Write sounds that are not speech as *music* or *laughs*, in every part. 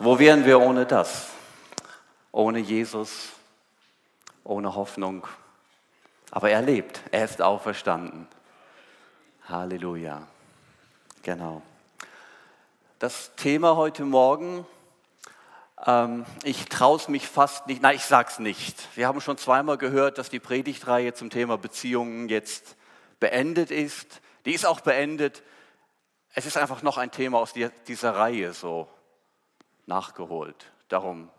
Wo wären wir ohne das? Ohne Jesus, ohne Hoffnung. Aber er lebt, er ist auferstanden. Halleluja. Genau. Das Thema heute Morgen, ähm, ich traue es mich fast nicht, nein, ich sag's nicht. Wir haben schon zweimal gehört, dass die Predigtreihe zum Thema Beziehungen jetzt beendet ist. Die ist auch beendet. Es ist einfach noch ein Thema aus dieser Reihe so nachgeholt. Darum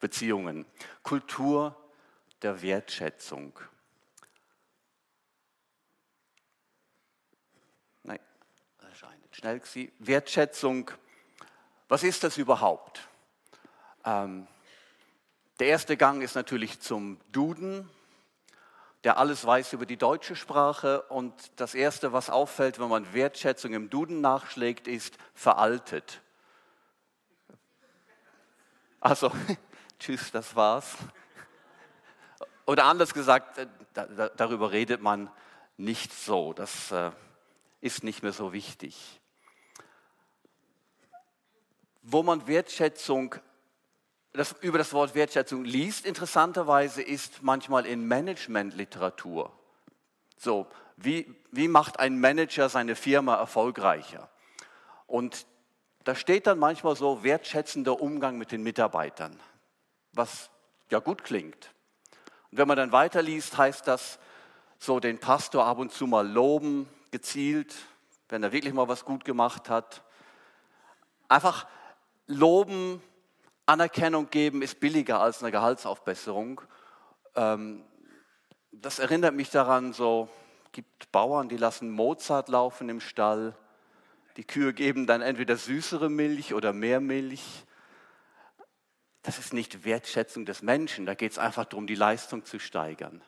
Beziehungen. Kultur der Wertschätzung. Nein, schnell sie. Wertschätzung. Was ist das überhaupt? Ähm, der erste Gang ist natürlich zum Duden, der alles weiß über die deutsche Sprache. Und das Erste, was auffällt, wenn man Wertschätzung im Duden nachschlägt, ist veraltet. Also, *laughs* tschüss, das war's. Oder anders gesagt, äh, darüber redet man nicht so. Das äh, ist nicht mehr so wichtig. Wo man Wertschätzung, das, über das Wort Wertschätzung liest, interessanterweise, ist manchmal in Managementliteratur. So, wie, wie macht ein Manager seine Firma erfolgreicher? Und da steht dann manchmal so wertschätzender Umgang mit den Mitarbeitern, was ja gut klingt. Und wenn man dann weiterliest, heißt das so den Pastor ab und zu mal loben, gezielt, wenn er wirklich mal was gut gemacht hat. Einfach loben, Anerkennung geben ist billiger als eine Gehaltsaufbesserung. Ähm, das erinnert mich daran, so gibt Bauern, die lassen Mozart laufen im Stall die Kühe geben dann entweder süßere Milch oder mehr Milch. Das ist nicht Wertschätzung des Menschen, da geht es einfach darum, die Leistung zu steigern.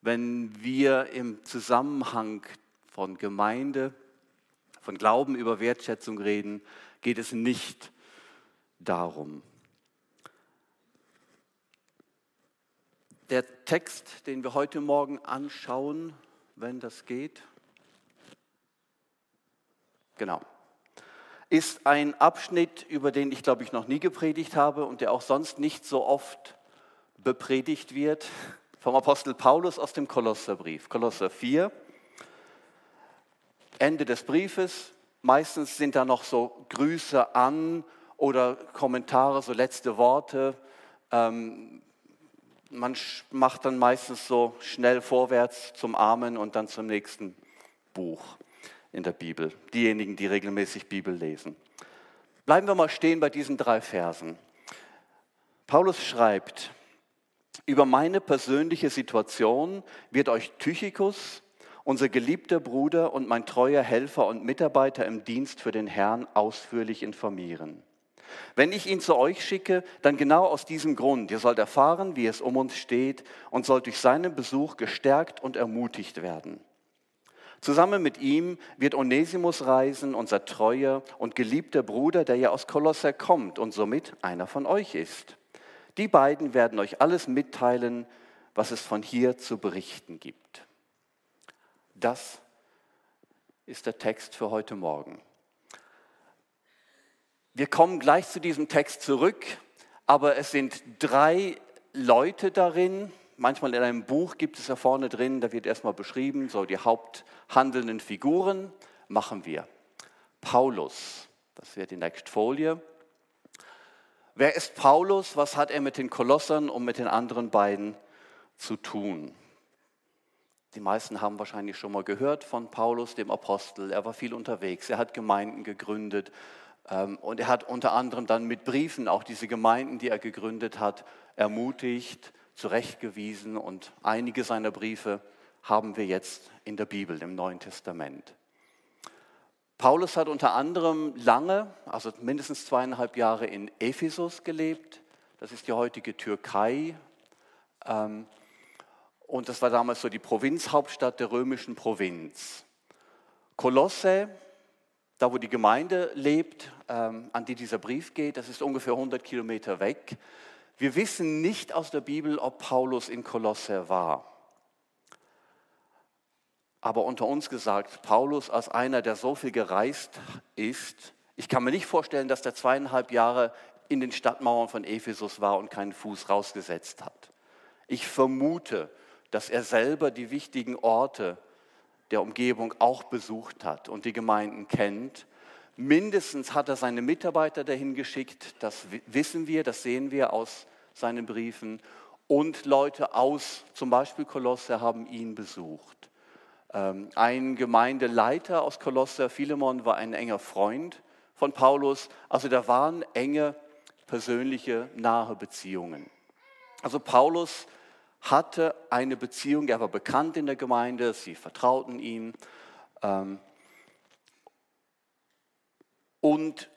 Wenn wir im Zusammenhang von Gemeinde, von Glauben über Wertschätzung reden, geht es nicht darum. Der Text, den wir heute Morgen anschauen, wenn das geht, Genau. Ist ein Abschnitt, über den ich glaube ich noch nie gepredigt habe und der auch sonst nicht so oft bepredigt wird, vom Apostel Paulus aus dem Kolosserbrief, Kolosser 4. Ende des Briefes. Meistens sind da noch so Grüße an oder Kommentare, so letzte Worte. Ähm, man macht dann meistens so schnell vorwärts zum Amen und dann zum nächsten Buch in der Bibel, diejenigen, die regelmäßig Bibel lesen. Bleiben wir mal stehen bei diesen drei Versen. Paulus schreibt, über meine persönliche Situation wird euch Tychicus, unser geliebter Bruder und mein treuer Helfer und Mitarbeiter im Dienst für den Herrn, ausführlich informieren. Wenn ich ihn zu euch schicke, dann genau aus diesem Grund. Ihr sollt erfahren, wie es um uns steht und sollt durch seinen Besuch gestärkt und ermutigt werden. Zusammen mit ihm wird Onesimus reisen, unser treuer und geliebter Bruder, der ja aus Kolosser kommt und somit einer von euch ist. Die beiden werden euch alles mitteilen, was es von hier zu berichten gibt. Das ist der Text für heute Morgen. Wir kommen gleich zu diesem Text zurück, aber es sind drei Leute darin, manchmal in einem Buch gibt es ja vorne drin, da wird erstmal beschrieben, so die haupthandelnden Figuren machen wir. Paulus, das wäre die nächste Folie. Wer ist Paulus? Was hat er mit den Kolossern und mit den anderen beiden zu tun? Die meisten haben wahrscheinlich schon mal gehört von Paulus, dem Apostel. Er war viel unterwegs, er hat Gemeinden gegründet ähm, und er hat unter anderem dann mit Briefen auch diese Gemeinden, die er gegründet hat, ermutigt, zurechtgewiesen und einige seiner Briefe haben wir jetzt in der Bibel, im Neuen Testament. Paulus hat unter anderem lange, also mindestens zweieinhalb Jahre in Ephesus gelebt. Das ist die heutige Türkei. Ähm, und das war damals so die Provinzhauptstadt der römischen Provinz. Kolosse, da wo die Gemeinde lebt, ähm, an die dieser Brief geht, das ist ungefähr 100 Kilometer weg. Wir wissen nicht aus der Bibel, ob Paulus in Kolosse war. Aber unter uns gesagt, Paulus als einer, der so viel gereist ist, ich kann mir nicht vorstellen, dass der zweieinhalb Jahre in den Stadtmauern von Ephesus war und keinen Fuß rausgesetzt hat. Ich vermute, dass er selber die wichtigen Orte der Umgebung auch besucht hat und die Gemeinden kennt. Mindestens hat er seine Mitarbeiter dahin geschickt, das wissen wir, das sehen wir aus seinen Briefen. Und Leute aus zum Beispiel Kolosse haben ihn besucht. Ähm, ein Gemeindeleiter aus Kolosse, Philemon, war ein enger Freund von Paulus. Also da waren enge persönliche, nahe Beziehungen. Also Paulus hatte eine Beziehung, er war bekannt in der Gemeinde, sie vertrauten ihm. Und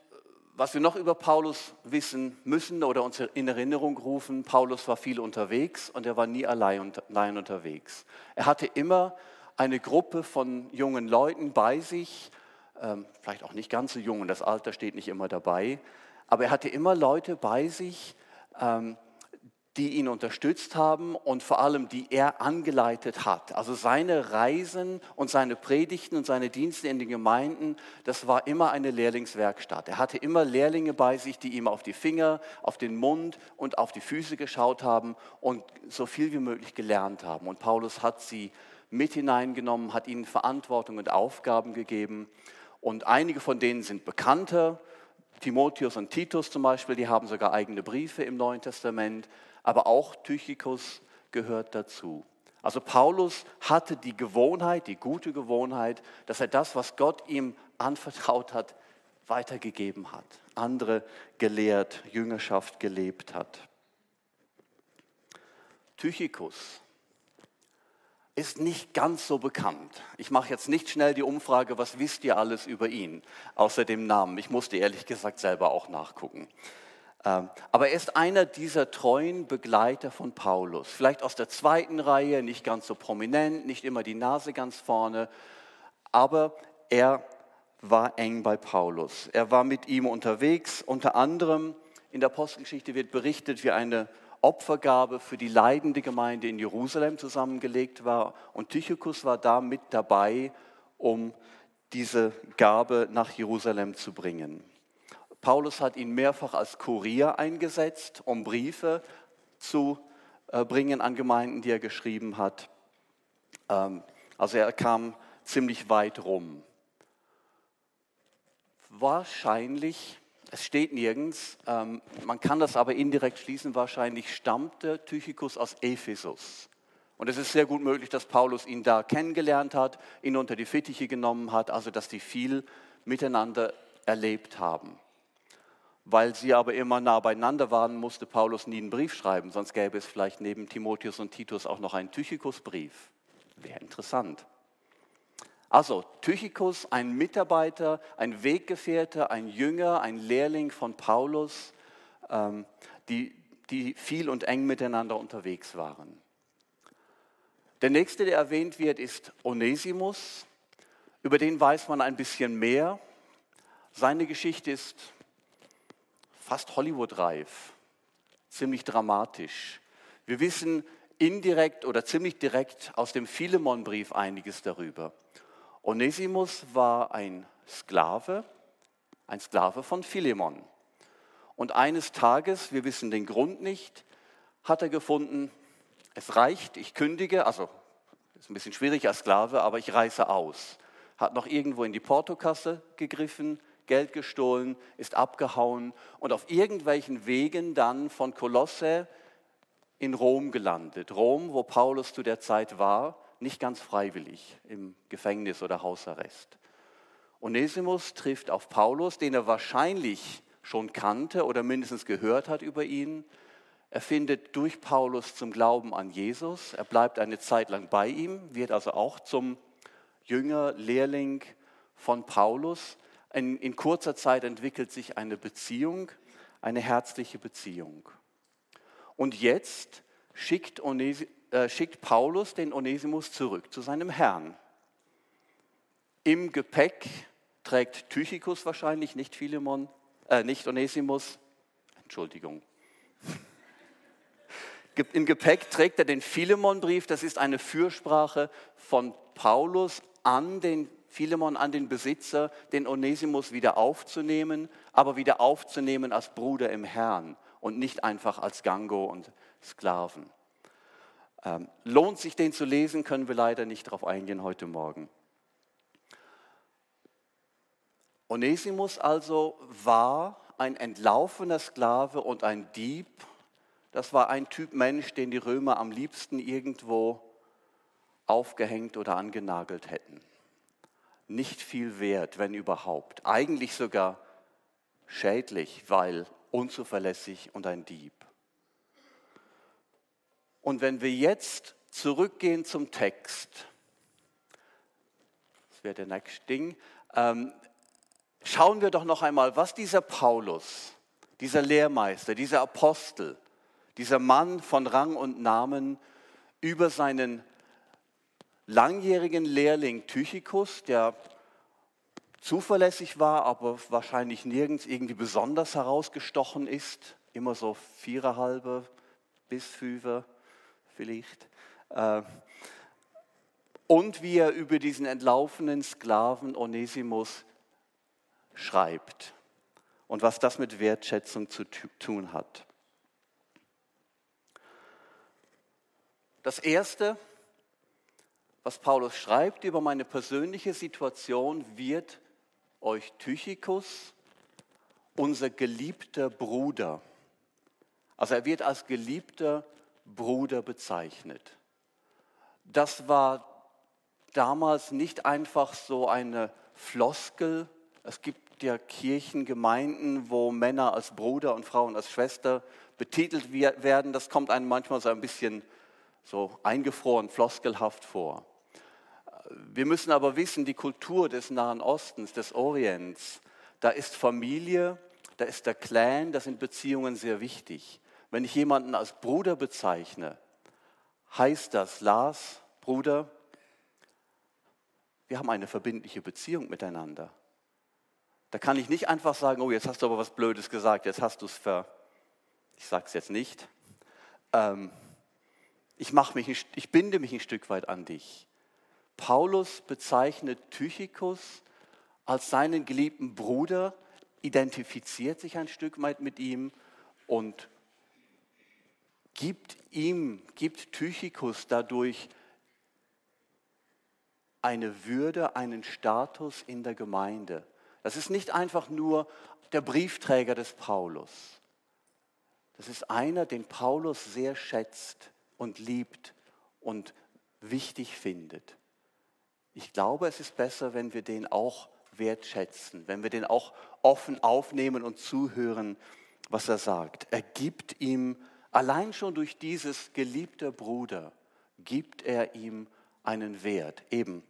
was wir noch über Paulus wissen müssen oder uns in Erinnerung rufen, Paulus war viel unterwegs und er war nie allein, allein unterwegs. Er hatte immer eine Gruppe von jungen Leuten bei sich, ähm, vielleicht auch nicht ganz so jung, das Alter steht nicht immer dabei, aber er hatte immer Leute bei sich, ähm, die ihn unterstützt haben und vor allem die er angeleitet hat. Also seine Reisen und seine Predigten und seine Dienste in den Gemeinden, das war immer eine Lehrlingswerkstatt. Er hatte immer Lehrlinge bei sich, die ihm auf die Finger, auf den Mund und auf die Füße geschaut haben und so viel wie möglich gelernt haben. Und Paulus hat sie mit hineingenommen, hat ihnen Verantwortung und Aufgaben gegeben. Und einige von denen sind bekannter. Timotheus und Titus zum Beispiel, die haben sogar eigene Briefe im Neuen Testament aber auch Tychikus gehört dazu. Also Paulus hatte die Gewohnheit, die gute Gewohnheit, dass er das, was Gott ihm anvertraut hat, weitergegeben hat, andere gelehrt, Jüngerschaft gelebt hat. Tychikus ist nicht ganz so bekannt. Ich mache jetzt nicht schnell die Umfrage, was wisst ihr alles über ihn, außer dem Namen. Ich musste ehrlich gesagt selber auch nachgucken. Ähm, aber er ist einer dieser treuen Begleiter von Paulus. Vielleicht aus der zweiten Reihe, nicht ganz so prominent, nicht immer die Nase ganz vorne, aber er war eng bei Paulus. Er war mit ihm unterwegs. Unter anderem in der Apostelgeschichte wird berichtet, wie eine Opfergabe für die leidende Gemeinde in Jerusalem zusammengelegt war. Und Tychicus war da mit dabei, um diese Gabe nach Jerusalem zu bringen. Paulus hat ihn mehrfach als Kurier eingesetzt, um Briefe zu äh, bringen an Gemeinden, die er geschrieben hat. Ähm, also er kam ziemlich weit rum. Wahrscheinlich, es steht nirgends, ähm, man kann das aber indirekt schließen, wahrscheinlich stammte Tychicus aus Ephesus. Und es ist sehr gut möglich, dass Paulus ihn da kennengelernt hat, ihn unter die Fittiche genommen hat, also dass die viel miteinander erlebt haben. Weil sie aber immer nah beieinander waren, musste Paulus nie einen Brief schreiben, sonst gäbe es vielleicht neben Timotheus und Titus auch noch einen Tychikusbrief. Wäre interessant. Also Tychikus, ein Mitarbeiter, ein Weggefährte, ein Jünger, ein Lehrling von Paulus, ähm, die, die viel und eng miteinander unterwegs waren. Der nächste, der erwähnt wird, ist Onesimus. Über den weiß man ein bisschen mehr. Seine Geschichte ist fast Hollywood-reif, ziemlich dramatisch. Wir wissen indirekt oder ziemlich direkt aus dem Philemon-Brief einiges darüber. Onesimus war ein Sklave, ein Sklave von Philemon. Und eines Tages, wir wissen den Grund nicht, hat er gefunden, es reicht, ich kündige, also ist ein bisschen schwierig als Sklave, aber ich reiße aus. Hat noch irgendwo in die Portokasse gegriffen, Geld gestohlen, ist abgehauen und auf irgendwelchen Wegen dann von Kolosse in Rom gelandet. Rom, wo Paulus zu der Zeit war, nicht ganz freiwillig im Gefängnis oder Hausarrest. Onesimus trifft auf Paulus, den er wahrscheinlich schon kannte oder mindestens gehört hat über ihn. Er findet durch Paulus zum Glauben an Jesus. Er bleibt eine Zeit lang bei ihm, wird also auch zum Jünger, Lehrling von Paulus in, in kurzer Zeit entwickelt sich eine Beziehung, eine herzliche Beziehung. Und jetzt schickt, Onesi, äh, schickt Paulus den Onesimus zurück zu seinem Herrn. Im Gepäck trägt Tychicus wahrscheinlich, nicht Philemon, äh, nicht Onesimus, Entschuldigung. Im Gepäck trägt er den Philemon-Brief, das ist eine Fürsprache von Paulus an den Philemon an den Besitzer, den Onesimus wieder aufzunehmen, aber wieder aufzunehmen als Bruder im Herrn und nicht einfach als Gango und Sklaven. Ähm, lohnt sich den zu lesen, können wir leider nicht darauf eingehen heute Morgen. Onesimus also war ein entlaufener Sklave und ein Dieb. Das war ein Typ Mensch, den die Römer am liebsten irgendwo aufgehängt oder angenagelt hätten. Nicht viel wert, wenn überhaupt. Eigentlich sogar schädlich, weil unzuverlässig und ein Dieb. Und wenn wir jetzt zurückgehen zum Text, das wäre der nächste Ding, ähm, schauen wir doch noch einmal, was dieser Paulus, dieser Lehrmeister, dieser Apostel, dieser Mann von Rang und Namen über seinen langjährigen Lehrling Tychicus, der zuverlässig war, aber wahrscheinlich nirgends irgendwie besonders herausgestochen ist, immer so viererhalbe bis fünfer vielleicht. Äh, und wie er über diesen entlaufenen Sklaven Onesimus schreibt und was das mit Wertschätzung zu tun hat. Das Erste, was Paulus schreibt über meine persönliche Situation, wird euch Tychicus, unser geliebter Bruder, also er wird als geliebter Bruder bezeichnet. Das war damals nicht einfach so eine Floskel. Es gibt ja Kirchengemeinden, wo Männer als Bruder und Frauen als Schwester betitelt werden. Das kommt einem manchmal so ein bisschen so eingefroren, floskelhaft vor. Wir müssen aber wissen, die Kultur des Nahen Ostens, des Orients, da ist Familie, da ist der Clan, da sind Beziehungen sehr wichtig. Wenn ich jemanden als Bruder bezeichne, heißt das, Lars, Bruder, wir haben eine verbindliche Beziehung miteinander. Da kann ich nicht einfach sagen, oh, jetzt hast du aber was Blödes gesagt, jetzt hast du es ver... Ich sage es jetzt nicht. Ähm, ich, mich, ich binde mich ein Stück weit an dich. Paulus bezeichnet Tychicus als seinen geliebten Bruder, identifiziert sich ein Stück weit mit ihm und gibt ihm, gibt Tychicus dadurch eine Würde, einen Status in der Gemeinde. Das ist nicht einfach nur der Briefträger des Paulus. Das ist einer, den Paulus sehr schätzt und liebt und wichtig findet. Ich glaube, es ist besser, wenn wir den auch wertschätzen, wenn wir den auch offen aufnehmen und zuhören, was er sagt. Er gibt ihm, allein schon durch dieses geliebte Bruder, gibt er ihm einen Wert, eben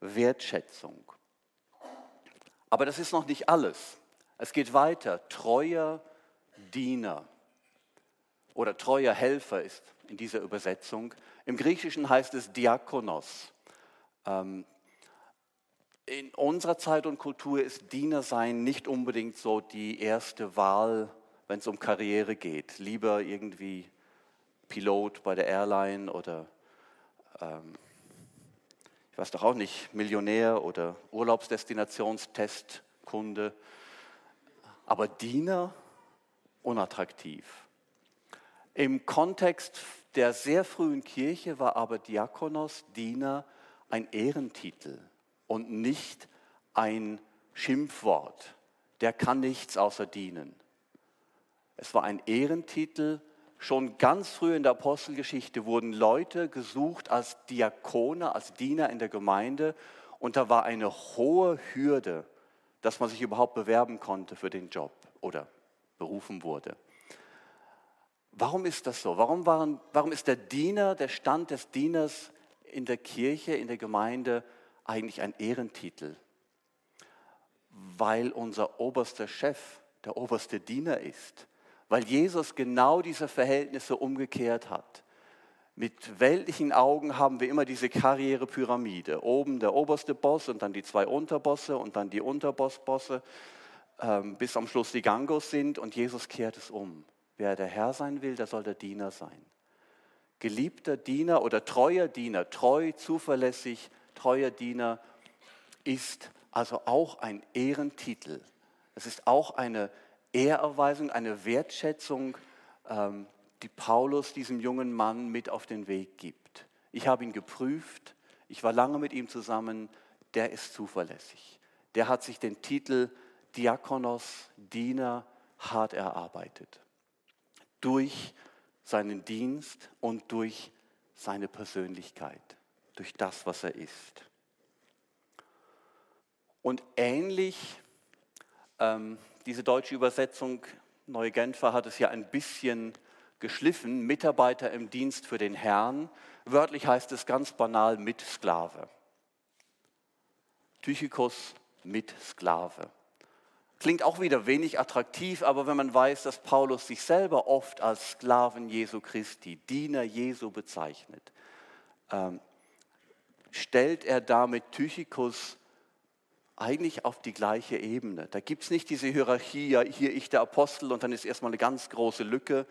Wertschätzung. Aber das ist noch nicht alles. Es geht weiter. Treuer Diener oder treuer Helfer ist in dieser Übersetzung. Im Griechischen heißt es Diakonos. Ähm, in unserer Zeit und Kultur ist Diener sein nicht unbedingt so die erste Wahl, wenn es um Karriere geht. Lieber irgendwie Pilot bei der Airline oder ähm, ich weiß doch auch nicht, Millionär oder Urlaubsdestinationstestkunde. Aber Diener unattraktiv. Im Kontext der sehr frühen Kirche war aber Diakonos, Diener, ein Ehrentitel und nicht ein Schimpfwort. Der kann nichts außer dienen. Es war ein Ehrentitel. Schon ganz früh in der Apostelgeschichte wurden Leute gesucht als Diakone, als Diener in der Gemeinde. Und da war eine hohe Hürde, dass man sich überhaupt bewerben konnte für den Job oder berufen wurde. Warum ist das so? Warum, waren, warum ist der Diener, der Stand des Dieners in der Kirche, in der Gemeinde eigentlich ein Ehrentitel? Weil unser oberster Chef der oberste Diener ist. Weil Jesus genau diese Verhältnisse umgekehrt hat. Mit weltlichen Augen haben wir immer diese Karrierepyramide. Oben der oberste Boss und dann die zwei Unterbosse und dann die Unterbossbosse, ähm, bis am Schluss die Gangos sind und Jesus kehrt es um. Wer der Herr sein will, der soll der Diener sein. Geliebter Diener oder treuer Diener, treu, zuverlässig, treuer Diener ist also auch ein Ehrentitel. Es ist auch eine Ehrerweisung, eine Wertschätzung, ähm, die Paulus diesem jungen Mann mit auf den Weg gibt. Ich habe ihn geprüft, ich war lange mit ihm zusammen, der ist zuverlässig. Der hat sich den Titel Diakonos, Diener, hart erarbeitet. Durch seinen Dienst und durch seine Persönlichkeit, durch das, was er ist. Und ähnlich, ähm, diese deutsche Übersetzung, Neue Genfer hat es ja ein bisschen geschliffen, Mitarbeiter im Dienst für den Herrn. Wörtlich heißt es ganz banal Mitsklave. Tychikos Mitsklave. Klingt auch wieder wenig attraktiv, aber wenn man weiß, dass Paulus sich selber oft als Sklaven Jesu Christi, Diener Jesu bezeichnet, ähm, stellt er damit Tychicus eigentlich auf die gleiche Ebene. Da gibt es nicht diese Hierarchie, ja, hier ich der Apostel und dann ist erstmal eine ganz große Lücke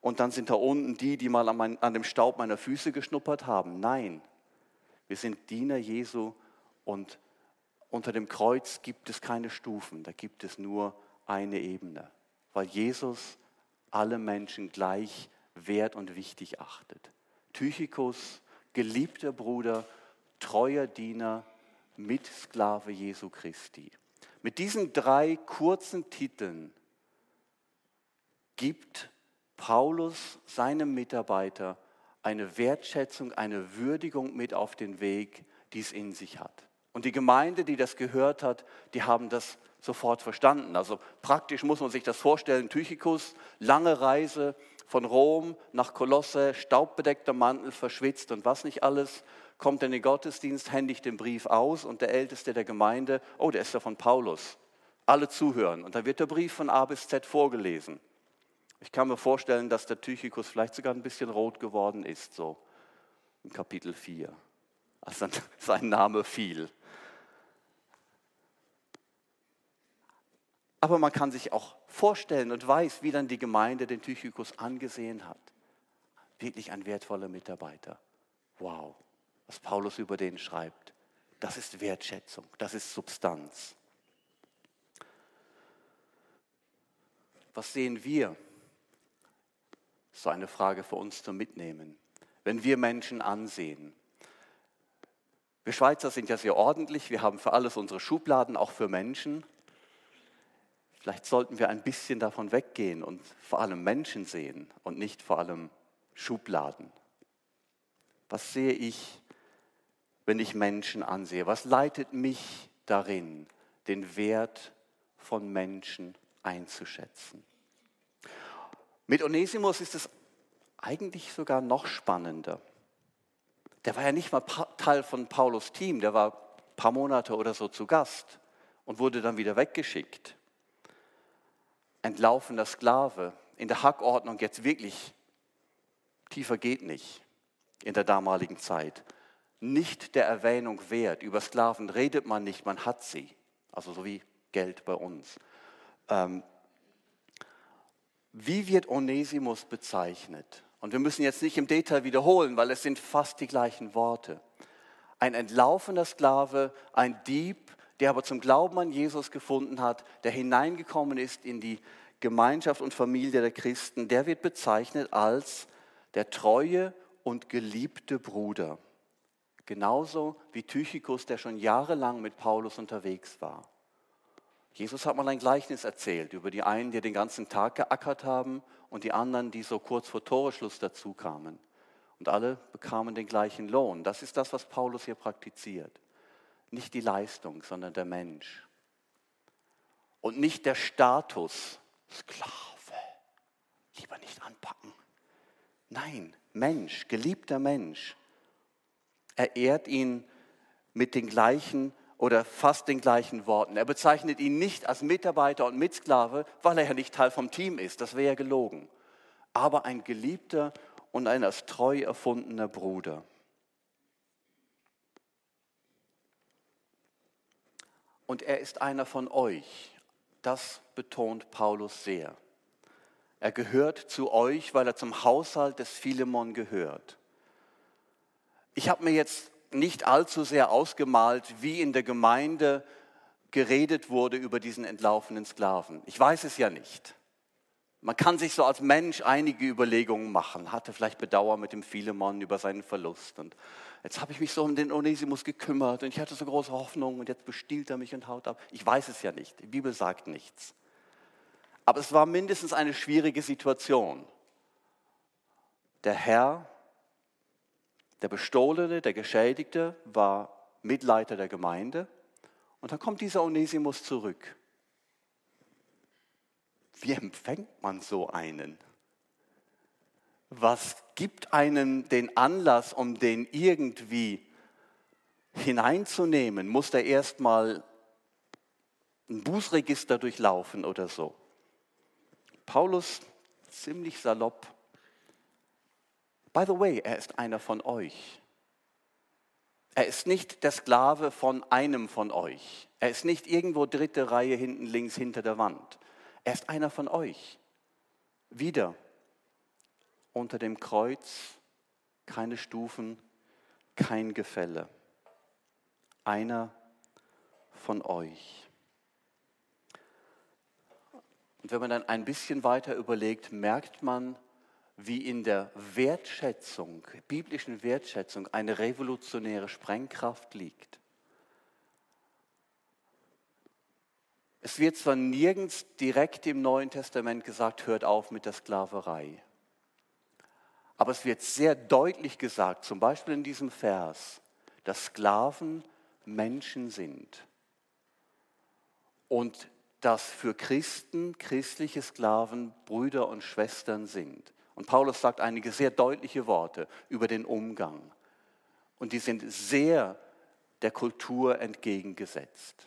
und dann sind da unten die, die mal an, mein, an dem Staub meiner Füße geschnuppert haben. Nein, wir sind Diener Jesu und unter dem Kreuz gibt es keine Stufen, da gibt es nur eine Ebene, weil Jesus alle Menschen gleich wert und wichtig achtet. Tychicus, geliebter Bruder, treuer Diener, Mitsklave Jesu Christi. Mit diesen drei kurzen Titeln gibt Paulus seinem Mitarbeiter eine Wertschätzung, eine Würdigung mit auf den Weg, die es in sich hat. Und die Gemeinde, die das gehört hat, die haben das sofort verstanden. Also praktisch muss man sich das vorstellen. Tychicus, lange Reise von Rom nach Kolosse, staubbedeckter Mantel, verschwitzt und was nicht alles, kommt in den Gottesdienst, händigt den Brief aus und der Älteste der Gemeinde, oh, der ist ja von Paulus. Alle zuhören. Und dann wird der Brief von A bis Z vorgelesen. Ich kann mir vorstellen, dass der Tychicus vielleicht sogar ein bisschen rot geworden ist, so im Kapitel 4, als dann *laughs* sein Name fiel. Aber man kann sich auch vorstellen und weiß, wie dann die Gemeinde den Tychicus angesehen hat. Wirklich ein wertvoller Mitarbeiter. Wow, was Paulus über den schreibt. Das ist Wertschätzung, das ist Substanz. Was sehen wir? So eine Frage für uns zum Mitnehmen. Wenn wir Menschen ansehen, wir Schweizer sind ja sehr ordentlich, wir haben für alles unsere Schubladen, auch für Menschen. Vielleicht sollten wir ein bisschen davon weggehen und vor allem Menschen sehen und nicht vor allem Schubladen. Was sehe ich, wenn ich Menschen ansehe? Was leitet mich darin, den Wert von Menschen einzuschätzen? Mit Onesimus ist es eigentlich sogar noch spannender. Der war ja nicht mal Teil von Paulus Team, der war ein paar Monate oder so zu Gast und wurde dann wieder weggeschickt entlaufener Sklave, in der Hackordnung jetzt wirklich, tiefer geht nicht in der damaligen Zeit, nicht der Erwähnung wert. Über Sklaven redet man nicht, man hat sie. Also so wie Geld bei uns. Ähm, wie wird Onesimus bezeichnet? Und wir müssen jetzt nicht im Detail wiederholen, weil es sind fast die gleichen Worte. Ein entlaufener Sklave, ein Dieb, der aber zum Glauben an Jesus gefunden hat, der hineingekommen ist in die Gemeinschaft und Familie der Christen, der wird bezeichnet als der treue und geliebte Bruder. Genauso wie Tychicus, der schon jahrelang mit Paulus unterwegs war. Jesus hat mal ein Gleichnis erzählt über die einen, die den ganzen Tag geackert haben und die anderen, die so kurz vor Toreschluss dazu kamen. Und alle bekamen den gleichen Lohn. Das ist das, was Paulus hier praktiziert. Nicht die Leistung, sondern der Mensch. Und nicht der Status, Sklave, lieber nicht anpacken. Nein, Mensch, geliebter Mensch. Er ehrt ihn mit den gleichen oder fast den gleichen Worten. Er bezeichnet ihn nicht als Mitarbeiter und Mitsklave, weil er ja nicht Teil vom Team ist. Das wäre ja gelogen. Aber ein geliebter und ein als treu erfundener Bruder. Und er ist einer von euch. Das betont Paulus sehr. Er gehört zu euch, weil er zum Haushalt des Philemon gehört. Ich habe mir jetzt nicht allzu sehr ausgemalt, wie in der Gemeinde geredet wurde über diesen entlaufenen Sklaven. Ich weiß es ja nicht. Man kann sich so als Mensch einige Überlegungen machen, hatte vielleicht Bedauer mit dem Philemon über seinen Verlust. Und jetzt habe ich mich so um den Onesimus gekümmert und ich hatte so große Hoffnung und jetzt bestiehlt er mich und haut ab. Ich weiß es ja nicht. Die Bibel sagt nichts. Aber es war mindestens eine schwierige Situation. Der Herr, der Bestohlene, der Geschädigte war Mitleiter der Gemeinde und dann kommt dieser Onesimus zurück. Wie empfängt man so einen? Was gibt einem den Anlass, um den irgendwie hineinzunehmen? Muss der erstmal ein Bußregister durchlaufen oder so? Paulus ziemlich salopp. By the way, er ist einer von euch. Er ist nicht der Sklave von einem von euch. Er ist nicht irgendwo dritte Reihe hinten links hinter der Wand. Er ist einer von euch. Wieder unter dem Kreuz keine Stufen, kein Gefälle. Einer von euch. Und wenn man dann ein bisschen weiter überlegt, merkt man, wie in der Wertschätzung, biblischen Wertschätzung, eine revolutionäre Sprengkraft liegt. Es wird zwar nirgends direkt im Neuen Testament gesagt, hört auf mit der Sklaverei. Aber es wird sehr deutlich gesagt, zum Beispiel in diesem Vers, dass Sklaven Menschen sind. Und dass für Christen christliche Sklaven Brüder und Schwestern sind. Und Paulus sagt einige sehr deutliche Worte über den Umgang. Und die sind sehr der Kultur entgegengesetzt.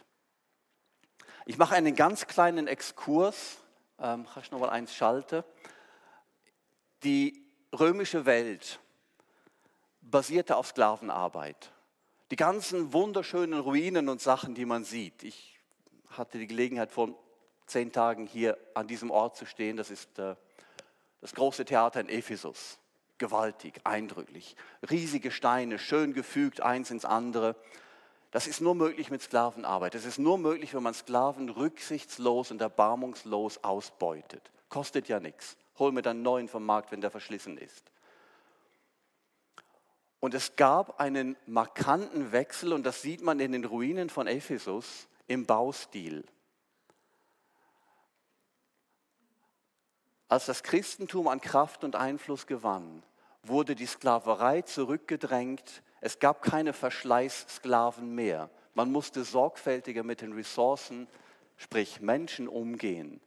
Ich mache einen ganz kleinen Exkurs. Ähm, noch mal eins schalte? Die römische Welt basierte auf Sklavenarbeit. Die ganzen wunderschönen Ruinen und Sachen, die man sieht. Ich hatte die Gelegenheit, vor zehn Tagen hier an diesem Ort zu stehen. Das ist äh, das große Theater in Ephesus. Gewaltig, eindrücklich. Riesige Steine, schön gefügt, eins ins andere. Das ist nur möglich mit Sklavenarbeit. Das ist nur möglich, wenn man Sklaven rücksichtslos und erbarmungslos ausbeutet. Kostet ja nichts. Hol mir dann neuen vom Markt, wenn der verschlissen ist. Und es gab einen markanten Wechsel, und das sieht man in den Ruinen von Ephesus, im Baustil. Als das Christentum an Kraft und Einfluss gewann, wurde die Sklaverei zurückgedrängt es gab keine Verschleißsklaven mehr. Man musste sorgfältiger mit den Ressourcen, sprich Menschen, umgehen.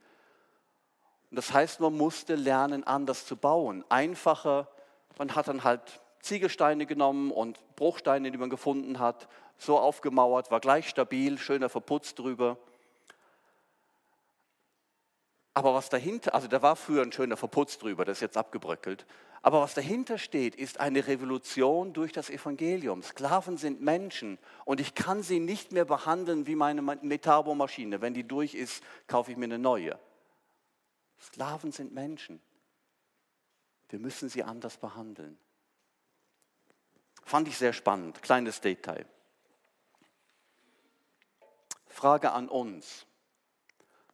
Und das heißt, man musste lernen, anders zu bauen. Einfacher, man hat dann halt Ziegelsteine genommen und Bruchsteine, die man gefunden hat, so aufgemauert, war gleich stabil, schöner verputzt drüber. Aber was dahinter, also da war früher ein schöner Verputz drüber, das ist jetzt abgebröckelt. Aber was dahinter steht, ist eine Revolution durch das Evangelium. Sklaven sind Menschen und ich kann sie nicht mehr behandeln wie meine Metabo-Maschine. Wenn die durch ist, kaufe ich mir eine neue. Sklaven sind Menschen. Wir müssen sie anders behandeln. Fand ich sehr spannend. Kleines Detail. Frage an uns.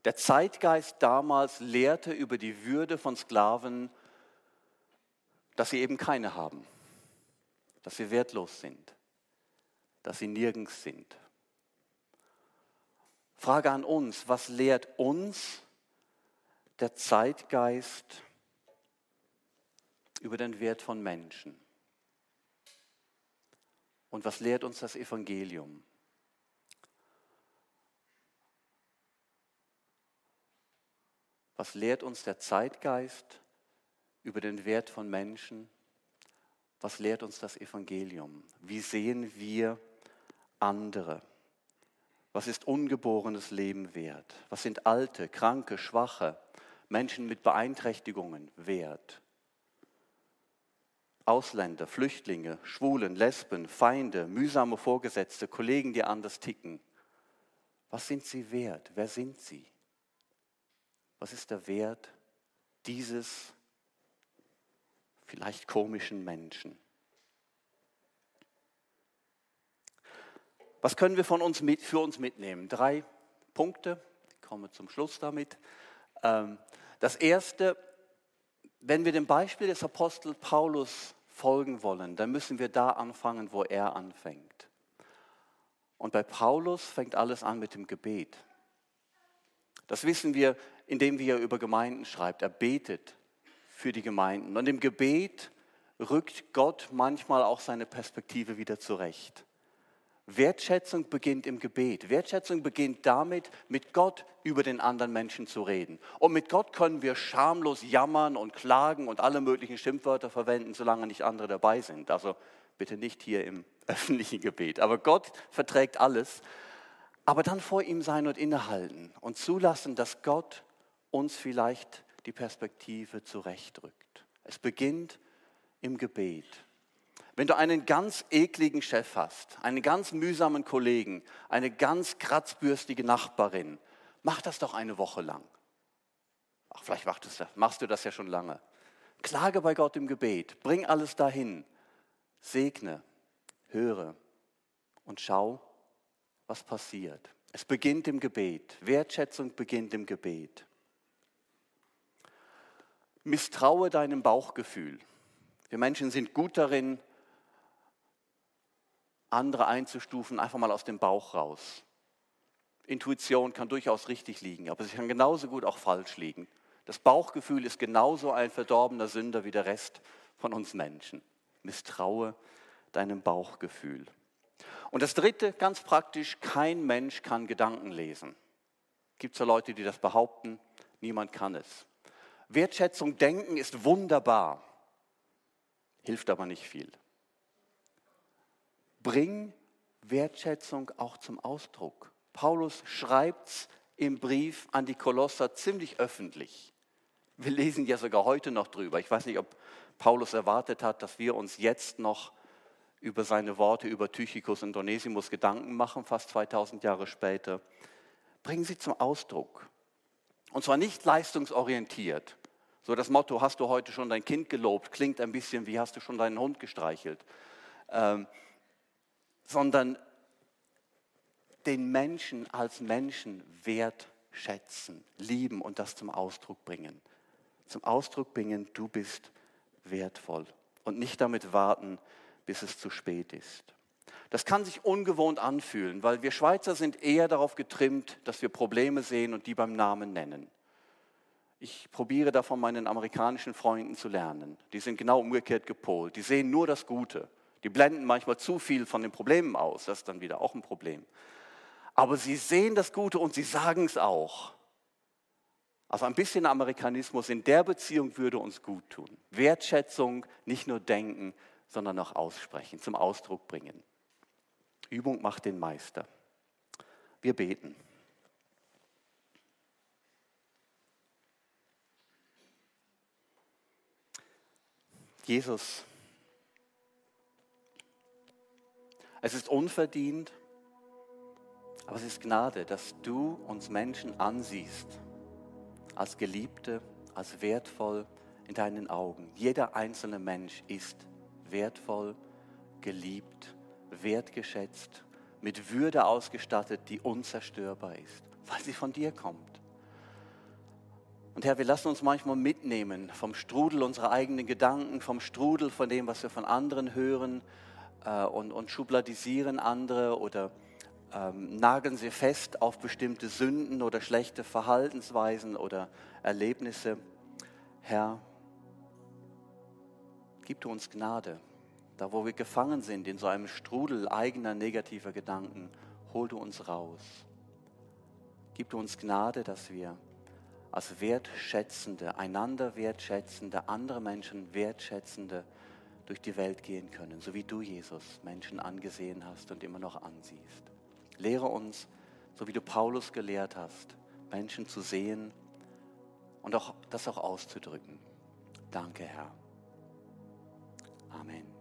Der Zeitgeist damals lehrte über die Würde von Sklaven dass sie eben keine haben, dass sie wertlos sind, dass sie nirgends sind. Frage an uns, was lehrt uns der Zeitgeist über den Wert von Menschen? Und was lehrt uns das Evangelium? Was lehrt uns der Zeitgeist über den Wert von Menschen. Was lehrt uns das Evangelium? Wie sehen wir andere? Was ist ungeborenes Leben wert? Was sind alte, kranke, schwache, Menschen mit Beeinträchtigungen wert? Ausländer, Flüchtlinge, Schwulen, Lesben, Feinde, mühsame Vorgesetzte, Kollegen, die anders ticken. Was sind sie wert? Wer sind sie? Was ist der Wert dieses vielleicht komischen Menschen. Was können wir von uns mit, für uns mitnehmen? Drei Punkte. Ich komme zum Schluss damit. Ähm, das erste, wenn wir dem Beispiel des Apostels Paulus folgen wollen, dann müssen wir da anfangen, wo er anfängt. Und bei Paulus fängt alles an mit dem Gebet. Das wissen wir, indem wir über Gemeinden schreibt. Er betet für die Gemeinden. Und im Gebet rückt Gott manchmal auch seine Perspektive wieder zurecht. Wertschätzung beginnt im Gebet. Wertschätzung beginnt damit, mit Gott über den anderen Menschen zu reden. Und mit Gott können wir schamlos jammern und klagen und alle möglichen Schimpfwörter verwenden, solange nicht andere dabei sind. Also bitte nicht hier im *laughs* öffentlichen Gebet. Aber Gott verträgt alles. Aber dann vor ihm sein und innehalten und zulassen, dass Gott uns vielleicht die Perspektive zurechtrückt. Es beginnt im Gebet. Wenn du einen ganz ekligen Chef hast, einen ganz mühsamen Kollegen, eine ganz kratzbürstige Nachbarin, mach das doch eine Woche lang. Ach, vielleicht machst du das ja schon lange. Klage bei Gott im Gebet, bring alles dahin, segne, höre und schau, was passiert. Es beginnt im Gebet. Wertschätzung beginnt im Gebet. Misstraue deinem Bauchgefühl. Wir Menschen sind gut darin, andere einzustufen, einfach mal aus dem Bauch raus. Intuition kann durchaus richtig liegen, aber sie kann genauso gut auch falsch liegen. Das Bauchgefühl ist genauso ein verdorbener Sünder wie der Rest von uns Menschen. Misstraue deinem Bauchgefühl. Und das Dritte, ganz praktisch, kein Mensch kann Gedanken lesen. Gibt es ja Leute, die das behaupten? Niemand kann es. Wertschätzung denken ist wunderbar, hilft aber nicht viel bring Wertschätzung auch zum Ausdruck. Paulus schreibt es im Brief an die Kolosser ziemlich öffentlich. Wir lesen ja sogar heute noch drüber. Ich weiß nicht, ob Paulus erwartet hat, dass wir uns jetzt noch über seine Worte über Tychicus und Onesimus Gedanken machen, fast 2000 Jahre später. Bringen sie zum Ausdruck. Und zwar nicht leistungsorientiert. So das Motto, hast du heute schon dein Kind gelobt, klingt ein bisschen wie hast du schon deinen Hund gestreichelt. Ähm, sondern den Menschen als Menschen wertschätzen, lieben und das zum Ausdruck bringen. Zum Ausdruck bringen, du bist wertvoll und nicht damit warten, bis es zu spät ist. Das kann sich ungewohnt anfühlen, weil wir Schweizer sind eher darauf getrimmt, dass wir Probleme sehen und die beim Namen nennen. Ich probiere davon meinen amerikanischen Freunden zu lernen. Die sind genau umgekehrt gepolt. Die sehen nur das Gute. Die blenden manchmal zu viel von den Problemen aus, das ist dann wieder auch ein Problem. Aber sie sehen das Gute und sie sagen es auch. Also ein bisschen Amerikanismus in der Beziehung würde uns gut tun. Wertschätzung nicht nur denken, sondern auch aussprechen, zum Ausdruck bringen. Übung macht den Meister. Wir beten. Jesus, Es ist unverdient, aber es ist Gnade, dass du uns Menschen ansiehst als Geliebte, als wertvoll in deinen Augen. Jeder einzelne Mensch ist wertvoll, geliebt, wertgeschätzt, mit Würde ausgestattet, die unzerstörbar ist, weil sie von dir kommt. Und Herr, wir lassen uns manchmal mitnehmen vom Strudel unserer eigenen Gedanken, vom Strudel von dem, was wir von anderen hören, äh, und, und schubladisieren andere oder ähm, nageln sie fest auf bestimmte Sünden oder schlechte Verhaltensweisen oder Erlebnisse. Herr, gib du uns Gnade. Da, wo wir gefangen sind in so einem Strudel eigener negativer Gedanken, hol du uns raus. Gib du uns Gnade, dass wir als wertschätzende, einander wertschätzende, andere Menschen wertschätzende durch die Welt gehen können, so wie du, Jesus, Menschen angesehen hast und immer noch ansiehst. Lehre uns, so wie du Paulus gelehrt hast, Menschen zu sehen und auch, das auch auszudrücken. Danke, Herr. Amen.